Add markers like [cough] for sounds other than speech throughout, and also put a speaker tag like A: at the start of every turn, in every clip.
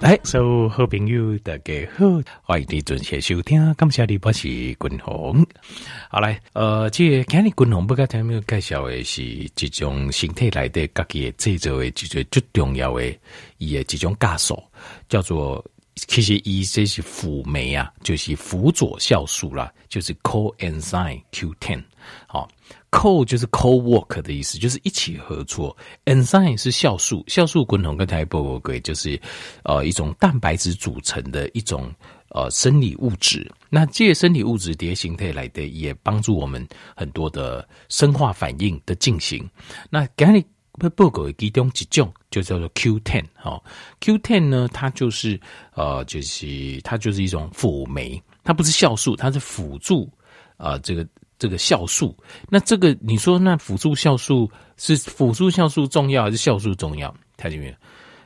A: 来，所有好朋友大家好，欢迎你准时收听。感谢你，我是君鸿。好来，呃，这个今日君鸿不跟听没介绍的是一种身体内的自己制造的一个最重要的伊的几种酵素，叫做其实伊这是辅酶啊，就是辅佐酵素啦，就是 coenzyme Q ten。好。Co 就是 co-work 的意思，就是一起合作。Enzyme 是酵素，酵素滚筒跟台波波龟就是呃一种蛋白质组成的一种呃生理物质。那这些生理物质叠形态来的，也帮助我们很多的生化反应的进行。那刚才报告的其中几种就叫做 Q10 哈，Q10 呢，它就是呃就是它就是一种辅酶，它不是酵素，它是辅助啊、呃、这个。这个酵素，那这个你说那辅助酵素是辅助酵素重要还是酵素重要？看见没有？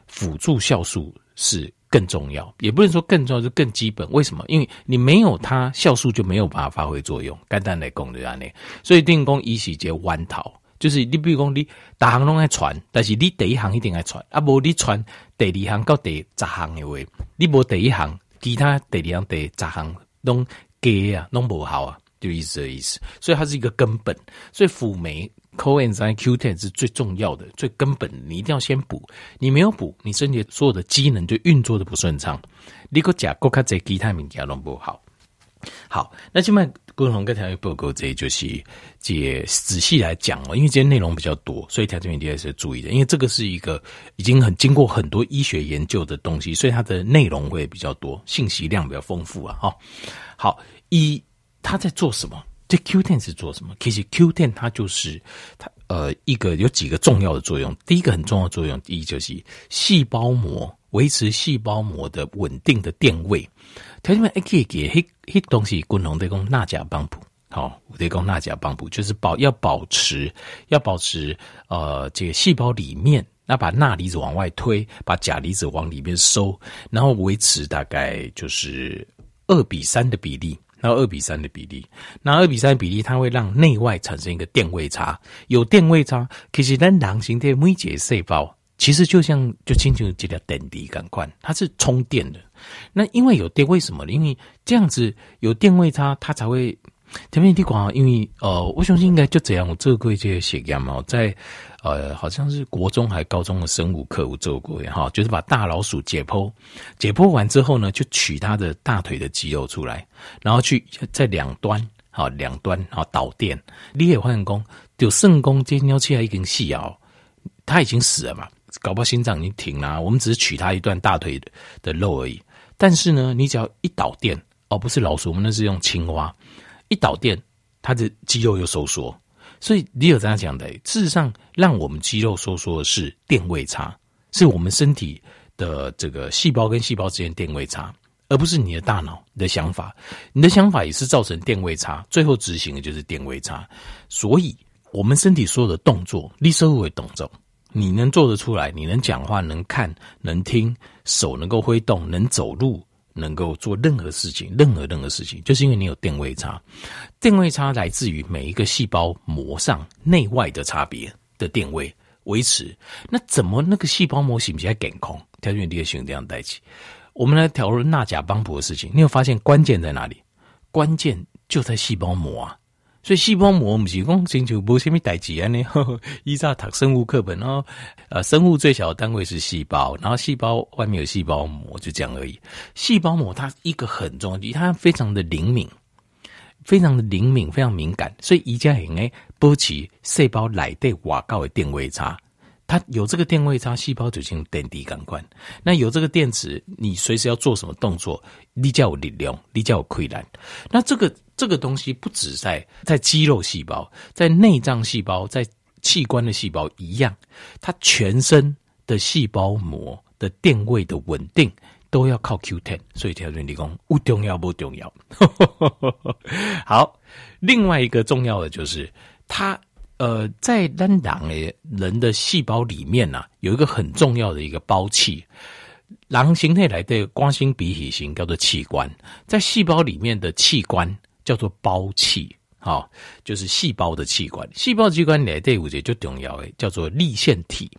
A: 辅助酵素是更重要，也不能说更重要，是更基本。为什么？因为你没有它，酵素就没有办法发挥作用。简单来讲的啊，呢，所以电工一起接弯头，就是你比如讲你大行拢爱传，但是你第一行一定爱传，啊无你传第二行到第十行的话，你无第一行，其他第二行、第十行拢假啊，拢无效啊。就意思的意思，所以它是一个根本，所以辅酶 coenzyme Q ten 是最重要的、最根本，你一定要先补。你没有补，你身体所有的机能就运作的不顺畅。你个甲、国卡在其他物件都不好。好，那今麦共同跟条件报告，这就是这仔细来讲哦，因为今天内容比较多，所以条件一定要是注意的。因为这个是一个已经很经过很多医学研究的东西，所以它的内容会比较多，信息量比较丰富啊。哈，好一。它在做什么？这 Q10 是做什么？其实 Q10 它就是它呃一个有几个重要的作用。第一个很重要的作用，第一就是细胞膜维持细胞膜的稳定的电位。同学们可以给黑黑东西，共同提供钠钾帮补。好，提供钠钾帮补就是保要保持要保持呃这个细胞里面，那把钠离子往外推，把钾离子往里面收，然后维持大概就是二比三的比例。然后二比三的比例，那二比三的比例，它会让内外产生一个电位差。有电位差，其实咱狼形的每节细胞，其实就像就清楚这条电离感官，它是充电的。那因为有电，为什么？因为这样子有电位差，它才会。前面地广，因为呃，我相信应该就这样。我做过一些实验嘛，在呃，好像是国中还高中的生物课，我做过哈，就是把大老鼠解剖，解剖完之后呢，就取它的大腿的肌肉出来，然后去在两端，好两端，然后导电。你也发现讲，就肾功接尿器还一根细哦，它已经死了嘛，搞不好心脏已经停了。我们只是取它一段大腿的肉而已。但是呢，你只要一导电，哦，不是老鼠，我们那是用青蛙。一导电，它的肌肉又收缩，所以你有这样讲的。事实上，让我们肌肉收缩的是电位差，是我们身体的这个细胞跟细胞之间电位差，而不是你的大脑你的想法。你的想法也是造成电位差，最后执行的就是电位差。所以，我们身体所有的动作，你所有的动作，你能做得出来，你能讲话，能看，能听，手能够挥动，能走路。能够做任何事情，任何任何事情，就是因为你有定位差。定位差来自于每一个细胞膜上内外的差别的定位维持。那怎么那个细胞膜是不是在感控？条件第二型这样带起。我们来讨论钠钾帮补的事情。你有发现关键在哪里？关键就在细胞膜啊。所以细胞膜不是讲星球没什么代志安尼，[laughs] 依照读生物课本哦，呃，生物最小的单位是细胞，然后细胞外面有细胞膜，就这样而已。细胞膜它一个很重要，它非常的灵敏，非常的灵敏，非常敏感，所以宜家人诶，保持细胞内底外高的定位差。它有这个电位差，细胞就进入电池感官。那有这个电池，你随时要做什么动作，你叫有力量，你叫有溃烂。那这个这个东西不止在在肌肉细胞，在内脏细胞，在器官的细胞一样，它全身的细胞膜的电位的稳定都要靠 Q ten。所以条件理工不重要不重要。[laughs] 好，另外一个重要的就是它。呃，在单囊诶人的细胞里面呐、啊，有一个很重要的一个胞器，囊形态来的光心比体型叫做器官，在细胞里面的器官叫做胞器，好、哦，就是细胞的器官。细胞器官来的五节就重要诶，叫做粒线体，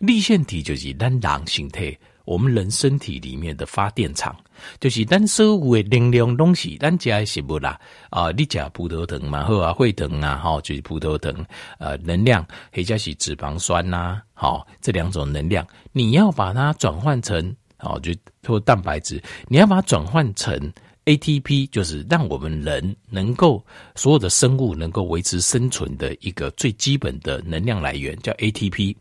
A: 粒线体就是单囊形态我们人身体里面的发电厂，就是咱所有的能量东西，咱加的食物啦，啊、你吃葡萄糖嘛，好啊，会糖啊，哈，就是葡萄糖，呃，能量，或者是脂肪酸呐、啊，好，这两种能量，你要把它转换成，好，就或蛋白质，你要把它转换成 ATP，就是让我们人能够所有的生物能够维持生存的一个最基本的能量来源，叫 ATP，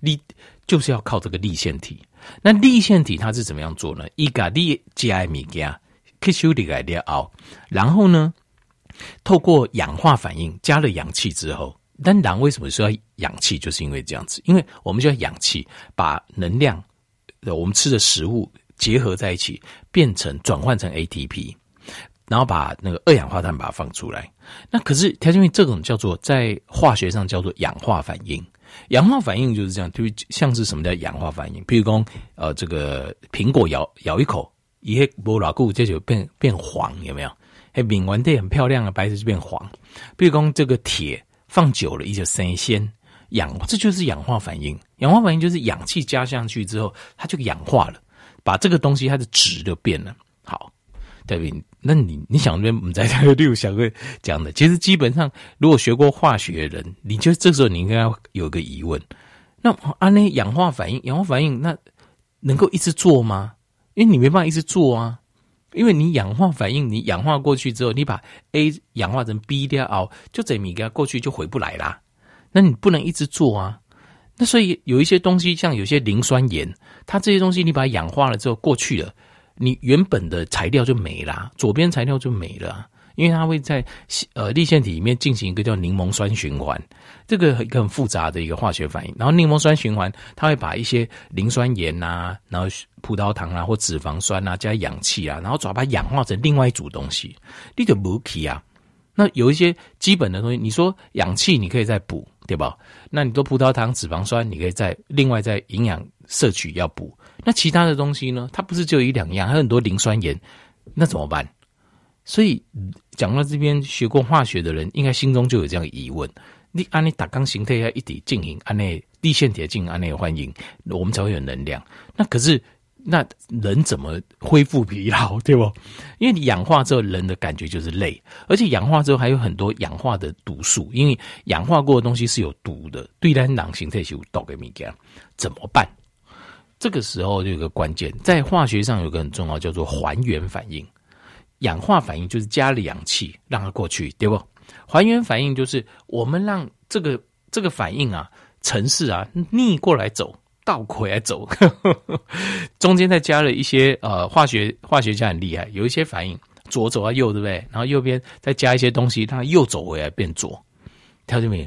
A: 你就是要靠这个粒线体。那粒线体它是怎么样做呢？一个粒加米加吸收的来了，然后呢，透过氧化反应加了氧气之后，但人为什么需要氧气？就是因为这样子，因为我们需要氧气把能量，我们吃的食物结合在一起，变成转换成 ATP，然后把那个二氧化碳把它放出来。那可是条件为这种叫做在化学上叫做氧化反应。氧化反应就是这样，就像是什么叫氧化反应？譬如说，呃，这个苹果咬咬一口，一些剥老固，这就变变黄，有没有？哎，抿完的很漂亮啊白色就变黄。譬如说，这个铁放久了，一就生鲜氧，这就是氧化反应。氧化反应就是氧气加上去之后，它就氧化了，把这个东西它的质就变了。好。对不对？那你你想那边我们在这个六小个讲的，其实基本上如果学过化学的人，你就这时候你应该要有个疑问：那按那氧化反应，氧化反应那能够一直做吗？因为你没办法一直做啊，因为你氧化反应，你氧化过去之后，你把 A 氧化成 B 掉哦，就这米给它过去就回不来啦。那你不能一直做啊。那所以有一些东西，像有些磷酸盐，它这些东西你把它氧化了之后过去了。你原本的材料就没啦，左边材料就没了，因为它会在呃粒线体里面进行一个叫柠檬酸循环，这个一个很复杂的一个化学反应。然后柠檬酸循环，它会把一些磷酸盐啊，然后葡萄糖啊或脂肪酸啊加氧气啊，然后把它氧化成另外一组东西。你就不可以啊。那有一些基本的东西，你说氧气你可以再补，对吧？那你多葡萄糖、脂肪酸，你可以再另外再营养摄取要补。那其他的东西呢？它不是只有一两样，还有很多磷酸盐，那怎么办？所以讲到这边，学过化学的人应该心中就有这样的疑问：你按你打钢形态要一体进行，按那粒线铁进行按那个反应，我们才会有能量。那可是那人怎么恢复疲劳？对不？因为你氧化之后，人的感觉就是累，而且氧化之后还有很多氧化的毒素，因为氧化过的东西是有毒的，对咱囊形态是有毒的物件，怎么办？这个时候就有个关键，在化学上有个很重要，叫做还原反应。氧化反应就是加了氧气让它过去，对不？还原反应就是我们让这个这个反应啊，程式啊逆过来走，倒回来走，呵 [laughs] 呵中间再加了一些呃化学化学家很厉害，有一些反应左走到右，对不对？然后右边再加一些东西，它右走回来变左。听到没有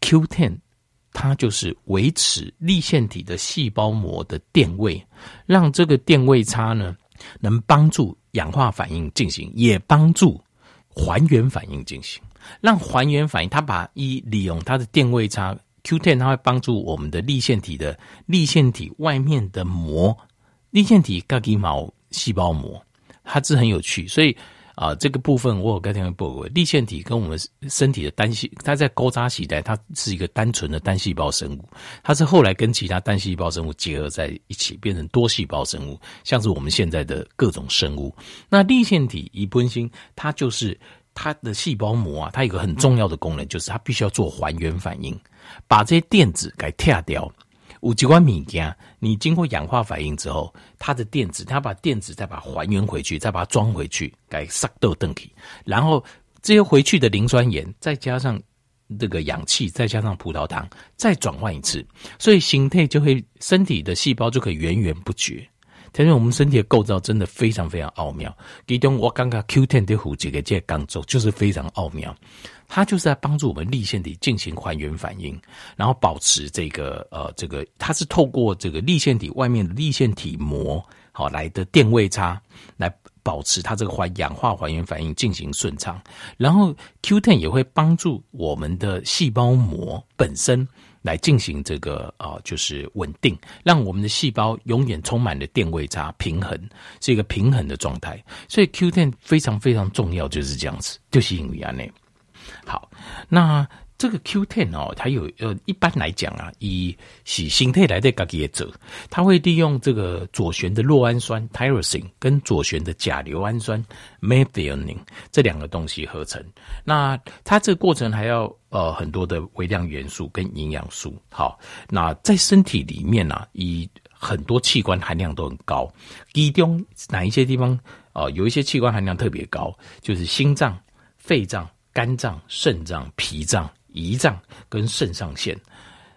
A: ？Q10。它就是维持立腺体的细胞膜的电位，让这个电位差呢，能帮助氧化反应进行，也帮助还原反应进行。让还原反应，它把一利用它的电位差 Q10，它会帮助我们的立腺体的立腺体外面的膜，立腺体嘎鸡毛细胞膜，它是很有趣，所以。啊，这个部分我有跟大家报过，立腺体跟我们身体的单细，它在高扎时代，它是一个单纯的单细胞生物，它是后来跟其他单细胞生物结合在一起，变成多细胞生物，像是我们现在的各种生物。那立腺体一本身，它就是它的细胞膜啊，它有个很重要的功能，就是它必须要做还原反应，把这些电子给跳掉。五极光米加，你经过氧化反应之后，它的电子，它把电子再把它还原回去，再把它装回去，改杀豆登体，然后这些回去的磷酸盐，再加上这个氧气，再加上葡萄糖，再转换一次，所以形态就会，身体的细胞就可以源源不绝。其实我们身体的构造真的非常非常奥妙。其中我刚刚 Q10 的虎几个这刚做，就是非常奥妙。它就是在帮助我们粒线体进行还原反应，然后保持这个呃这个，它是透过这个粒线体外面的粒线体膜好来的电位差，来保持它这个还氧化还原反应进行顺畅。然后 Q10 也会帮助我们的细胞膜本身来进行这个啊、呃，就是稳定，让我们的细胞永远充满了电位差，平衡是一个平衡的状态。所以 Q 电非常非常重要，就是这样子，就是因为这样。好，那这个 Q10 哦，它有呃，一般来讲啊，以洗形态来的个业者，它会利用这个左旋的酪氨酸 tyrosine 跟左旋的甲硫氨酸 methionine 这两个东西合成。那它这个过程还要呃很多的微量元素跟营养素。好，那在身体里面呢、啊，以很多器官含量都很高。其中哪一些地方呃有一些器官含量特别高，就是心脏、肺脏、肝脏、肾脏、脾脏。胰脏跟肾上腺，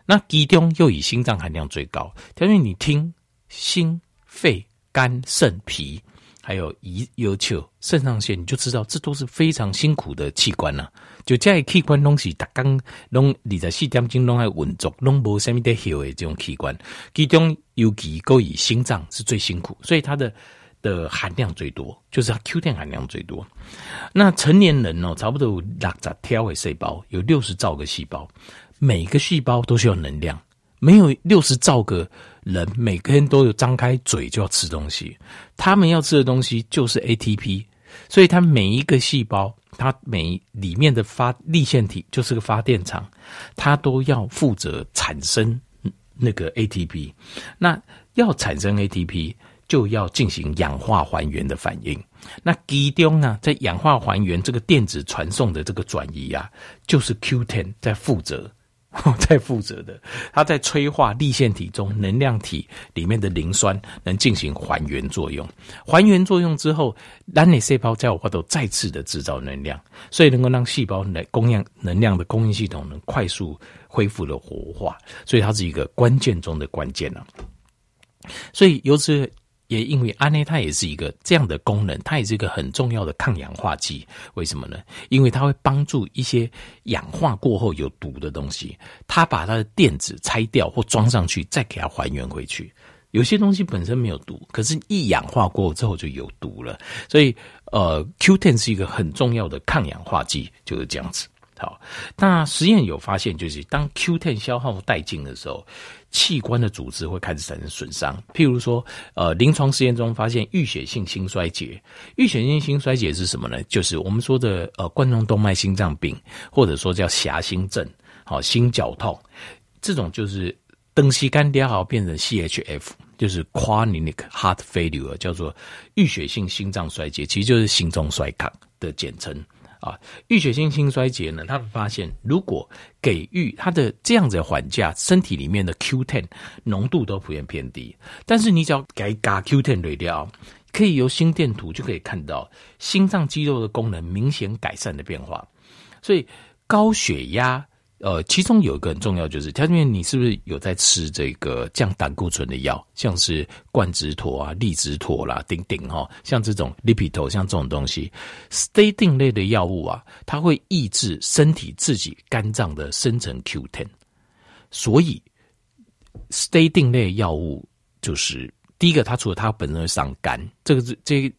A: 那其中又以心脏含量最高。因为你听心、肺、肝、肾、脾，还有胰、有球、肾上腺，你就知道这都是非常辛苦的器官呐、啊。就这些器官东西，大刚拢二十四点钟拢爱运作，拢无什么得休的这种器官，其中尤其够以心脏是最辛苦，所以它的。的含量最多，就是它 Q10 含量最多。那成年人哦，差不多有六十条的细胞，有六十兆个细胞，每个细胞都需要能量。没有六十兆个人，每个人都有张开嘴就要吃东西，他们要吃的东西就是 ATP，所以它每一个细胞，它每里面的发粒线体就是个发电厂，它都要负责产生那个 ATP。那要产生 ATP。就要进行氧化还原的反应。那其中呢，在氧化还原这个电子传送的这个转移啊，就是 Q10 在负责，[laughs] 在负责的。它在催化粒线体中能量体里面的磷酸，能进行还原作用。还原作用之后，让你细胞在我头再次的制造能量，所以能够让细胞来供应能量的供应系统能快速恢复了活化。所以它是一个关键中的关键呢、啊。所以由此。也因为安内它也是一个这样的功能，它也是一个很重要的抗氧化剂。为什么呢？因为它会帮助一些氧化过后有毒的东西，它把它的电子拆掉或装上去，再给它还原回去。有些东西本身没有毒，可是一氧化过之后就有毒了。所以，呃，Q10 是一个很重要的抗氧化剂，就是这样子。好，那实验有发现，就是当 Q10 消耗殆尽的时候。器官的组织会开始产生损伤，譬如说，呃，临床实验中发现淤血性心衰竭。淤血性心衰竭是什么呢？就是我们说的呃冠状动脉心脏病，或者说叫狭心症，好，心绞痛，这种就是东西干掉好变成 CHF，就是 chronic heart failure，叫做淤血性心脏衰竭，其实就是心中衰竭的简称。啊，淤血性心衰竭呢，他们发现如果给予他的这样子的缓价，身体里面的 Q10 浓度都普遍偏低。但是你只要给加 Q10 滤掉，可以由心电图就可以看到心脏肌肉的功能明显改善的变化。所以高血压。呃，其中有一个很重要，就是条件，你是不是有在吃这个降胆固醇的药，像是冠植妥啊、利直妥啦、丁丁哈，像这种 Lipitor，像这种东西，statin 类的药物啊，它会抑制身体自己肝脏的生成 Q10，所以 statin 类药物就是第一个，它除了它本身会伤肝，这个是这。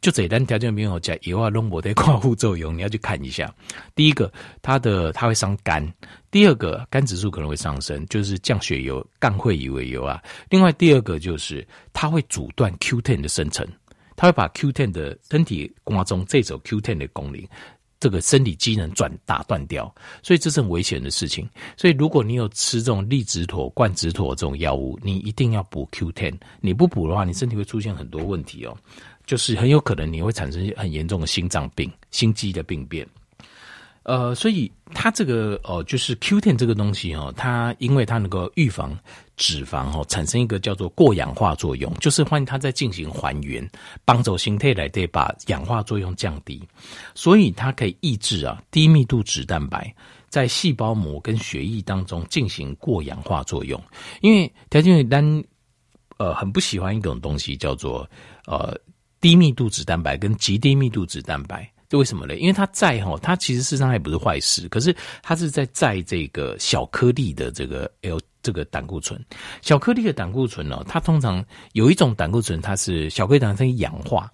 A: 就这单条件没有讲，有啊，龙膜的跨副作用，你要去看一下。第一个，它的它会伤肝；第二个，肝指数可能会上升，就是降血油、肝会以为油啊。另外，第二个就是它会阻断 Q10 的生成，它会把 Q10 的身体光中这种 Q10 的功能，这个生理机能转打断掉，所以这是很危险的事情。所以，如果你有吃这种利直妥、冠植妥这种药物，你一定要补 Q10。你不补的话，你身体会出现很多问题哦。就是很有可能你会产生很严重的心脏病、心肌的病变，呃，所以它这个呃，就是 Q10 这个东西哦，它因为它能够预防脂肪哦产生一个叫做过氧化作用，就是换它在进行还原，帮助形态来对把氧化作用降低，所以它可以抑制啊低密度脂蛋白在细胞膜跟血液当中进行过氧化作用，因为条件单呃很不喜欢一种东西叫做呃。低密度脂蛋白跟极低密度脂蛋白，这为什么呢？因为它在哈，它其实事实上也不是坏事，可是它是在在这个小颗粒的这个 L 这个胆固醇。小颗粒的胆固醇呢，它通常有一种胆固醇，它是小颗粒胆固醇氧化，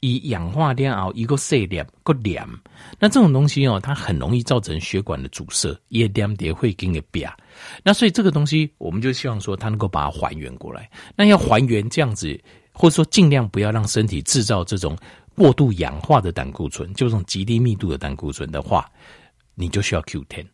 A: 以氧化掉后一个细粒个点，那这种东西哦，它很容易造成血管的阻塞，也点点会给你变。那所以这个东西，我们就希望说它能够把它还原过来。那要还原这样子。或者说，尽量不要让身体制造这种过度氧化的胆固醇，就这种极低密度的胆固醇的话，你就需要 Q10。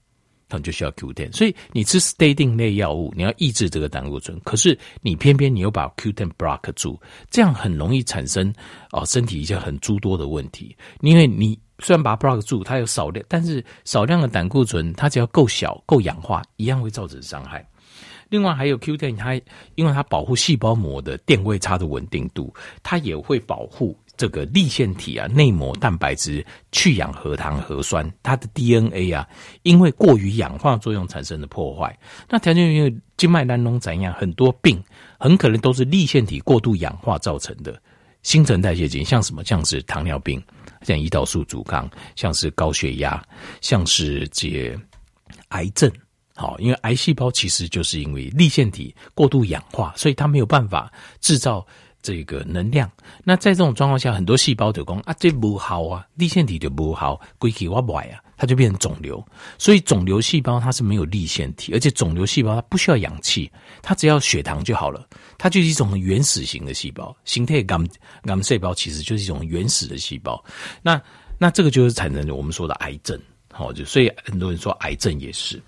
A: 可能就需要 Q10。所以你吃 statin 类药物，你要抑制这个胆固醇，可是你偏偏你又把 Q10 block 住，这样很容易产生哦身体一些很诸多的问题。因为你虽然把它 block 住，它有少量，但是少量的胆固醇，它只要够小、够氧化，一样会造成伤害。另外还有 Q10，它因为它保护细胞膜的电位差的稳定度，它也会保护这个粒腺体啊内膜蛋白质去氧核糖核酸它的 DNA 啊，因为过于氧化作用产生的破坏。那条件因为静脉蓝脓怎样，很多病很可能都是粒腺体过度氧化造成的。新陈代谢疾病像什么？像是糖尿病，像胰岛素阻抗，像是高血压，像是这些癌症。好，因为癌细胞其实就是因为粒线体过度氧化，所以它没有办法制造这个能量。那在这种状况下，很多细胞就讲啊，这不好啊，粒线体就不好，归体我坏啊，它就变成肿瘤。所以肿瘤细胞它是没有粒线体，而且肿瘤细胞它不需要氧气，它只要血糖就好了。它就是一种原始型的细胞，形态癌癌细胞其实就是一种原始的细胞。那那这个就是产生我们说的癌症。好，就所以很多人说癌症也是，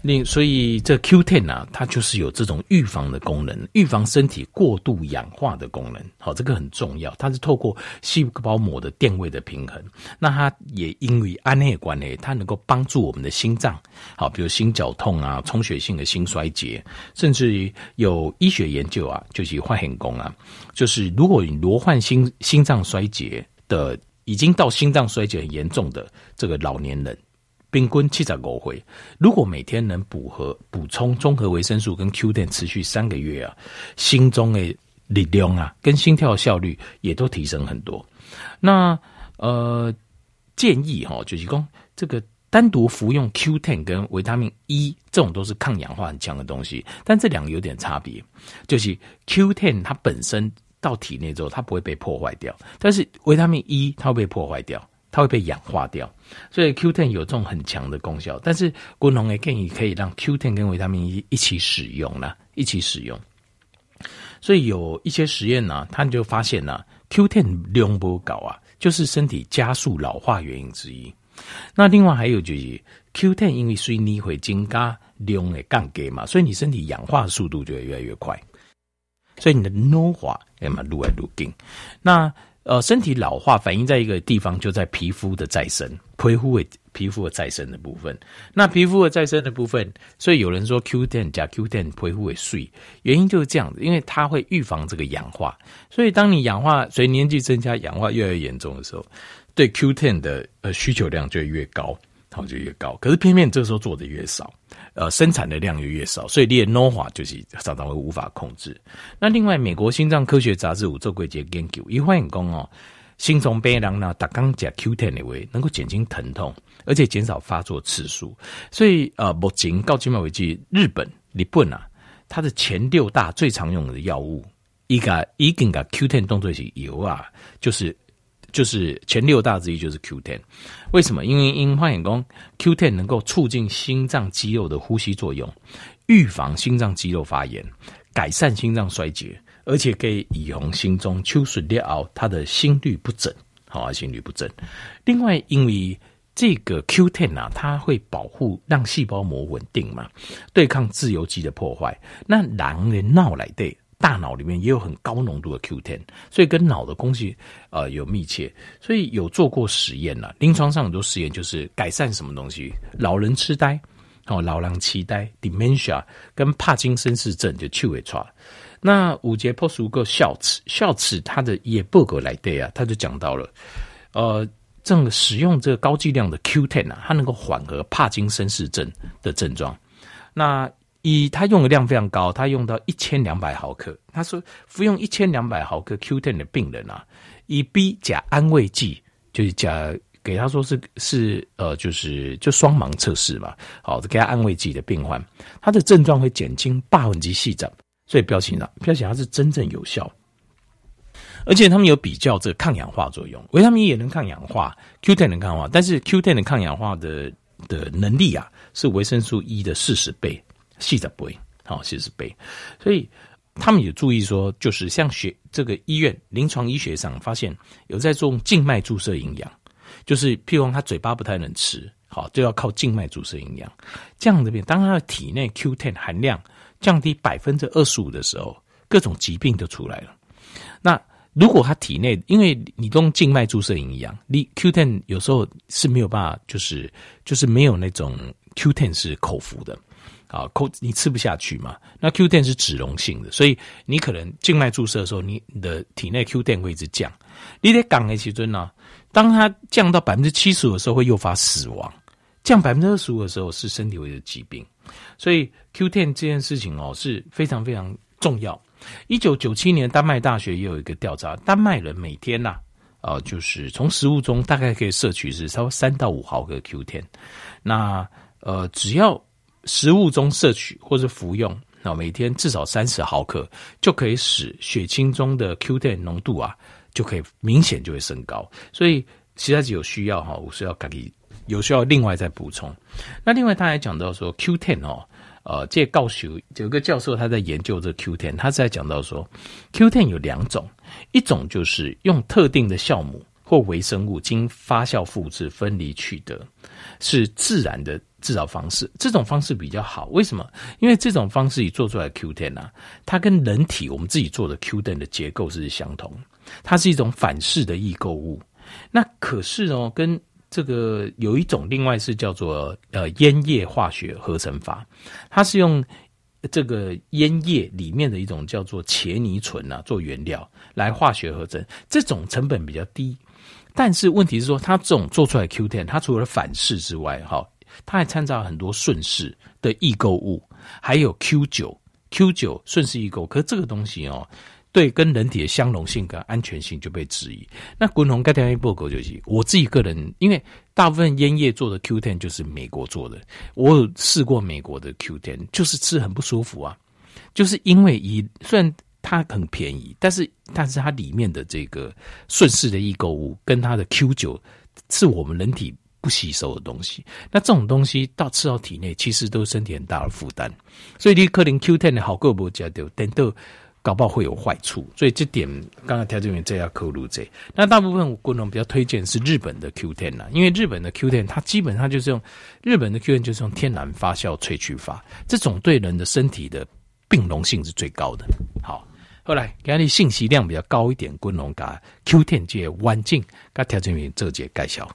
A: 那所以这 Q10 啊，它就是有这种预防的功能，预防身体过度氧化的功能。好，这个很重要，它是透过细胞膜的电位的平衡。那它也因为安内关系，它能够帮助我们的心脏，好，比如心绞痛啊，充血性的心衰竭，甚至于有医学研究啊，就是换很功啊，就是如果你罹患心心脏衰竭的，已经到心脏衰竭很严重的这个老年人。平均七十五回，如果每天能补和补充综合维生素跟 Q10 持续三个月啊，心中的力量啊，跟心跳效率也都提升很多。那呃，建议哈，就是说这个单独服用 Q10 跟维他命 E 这种都是抗氧化很强的东西，但这两个有点差别，就是 Q10 它本身到体内之后它不会被破坏掉，但是维他命 E 它会被破坏掉。它会被氧化掉，所以 Q10 有这种很强的功效。但是，国农也建议可以让 Q10 跟维他命 E 一起使用呢，一起使用。所以有一些实验呢，他们就发现呢，Q10 量不高啊，就是身体加速老化原因之一。那另外还有就是 Q10 因为水泥会增加量的降低嘛，所以你身体氧化速度就会越来越快，所以你的老化也嘛越来越紧。那呃，身体老化反映在一个地方，就在皮肤的再生，皮肤的皮肤的再生的部分。那皮肤的再生的部分，所以有人说 Q10 加 Q10 皮肤会碎，原因就是这样子，因为它会预防这个氧化。所以当你氧化，随年纪增加，氧化越来越严重的时候，对 Q10 的呃需求量就越高。好就越高，可是偏偏这个时候做的越少，呃，生产的量就越少，所以你的老化就是常常会无法控制。那另外，美国心脏科学杂志有做过一个研究，一发现讲哦，心脏病人呢，打刚加 Q10 的话，能够减轻疼痛，而且减少发作次数。所以呃，目前到今为止，日本、日本啊，它的前六大最常用的药物，一个已经个 Q10 动作是油啊，就是。就是前六大之一就是 Q10，为什么？因为因化验工 Q10 能够促进心脏肌肉的呼吸作用，预防心脏肌肉发炎，改善心脏衰竭，而且可以以防心中秋水裂熬，它的心律不整，好啊，心律不整。另外，因为这个 Q10 啊，它会保护让细胞膜稳定嘛，对抗自由基的破坏。那狼人闹来对。大脑里面也有很高浓度的 Q10，所以跟脑的关系呃有密切，所以有做过实验了。临床上很多实验就是改善什么东西，老人痴呆哦，老人痴呆 dementia 跟帕金森氏症就去尾抓。那五节破数个笑齿，笑齿它的也报告来对啊，他就讲到了，呃，正使用这个高剂量的 Q10 啊，它能够缓和帕金森氏症的症状。那以他用的量非常高，他用到一千两百毫克。他说服用一千两百毫克 Q10 的病人啊，以 B 甲安慰剂，就是甲给他说是是呃，就是就双盲测试嘛。好，给他安慰剂的病患，他的症状会减轻百分之四十，所以标签了，标签它是真正有效。而且他们有比较这个抗氧化作用，维他命 E 也能抗氧化，Q10 能抗氧化，但是 Q10 的抗氧化的的能力啊，是维生素 E 的四十倍。细的倍，好，四十倍，所以他们也注意说，就是像学这个医院临床医学上发现，有在做静脉注射营养，就是譬如他嘴巴不太能吃，好，就要靠静脉注射营养。这样的病，当他的体内 Q10 含量降低百分之二十五的时候，各种疾病都出来了。那如果他体内，因为你用静脉注射营养，你 Q10 有时候是没有办法，就是就是没有那种 Q10 是口服的。啊，口你吃不下去嘛？那 Q 电是脂溶性的，所以你可能静脉注射的时候，你的体内 Q 电会一直降。你得讲的时阵呢，当它降到百分之七十五的时候，会诱发死亡；降百分之二十五的时候，是身体会有疾病。所以 Q 电这件事情哦，是非常非常重要。一九九七年，丹麦大学也有一个调查，丹麦人每天呐，啊，就是从食物中大概可以摄取是超过三到五毫克 Q10。那呃，只要食物中摄取或者服用，那每天至少三十毫克，就可以使血清中的 Q10 浓度啊，就可以明显就会升高。所以其他有需要哈，我是要给你有需要另外再补充。那另外他还讲到说 Q10 哦，呃，这告诉有个教授他在研究这 Q10，他在讲到说 Q10 有两种，一种就是用特定的酵母或微生物经发酵复制分离取得，是自然的。制造方式，这种方式比较好，为什么？因为这种方式你做出来的 Q10 啊，它跟人体我们自己做的 Q10 的结构是相同，它是一种反式的异构物。那可是哦，跟这个有一种另外是叫做呃烟叶化学合成法，它是用这个烟叶里面的一种叫做茄泥醇啊做原料来化学合成，这种成本比较低，但是问题是说它这种做出来的 Q10，它除了反式之外，哈。它还参照很多顺势的异构物，还有 Q 九 Q 九顺势异构，可是这个东西哦，对跟人体的相容性跟安全性就被质疑。那滚红盖天一报告就是，我自己个人，因为大部分烟叶做的 Q ten 就是美国做的，我有试过美国的 Q ten，就是吃很不舒服啊，就是因为以虽然它很便宜，但是但是它里面的这个顺势的异构物跟它的 Q 九是我们人体。不吸收的东西，那这种东西到吃到体内，其实都是身体很大的负担。所以你可能 Q10 的好过不加掉，等都搞不好会有坏处。所以这点刚刚调整员这要扣入这。那大部分我个人比较推荐是日本的 Q Ten 啦，因为日本的 Q Ten 它基本上就是用日本的 Q Ten 就是用天然发酵萃取法，这种对人的身体的并容性是最高的。好，后来给你信息量比较高一点，滚龙嘎 Q10 界环境，跟调整员这节介绍。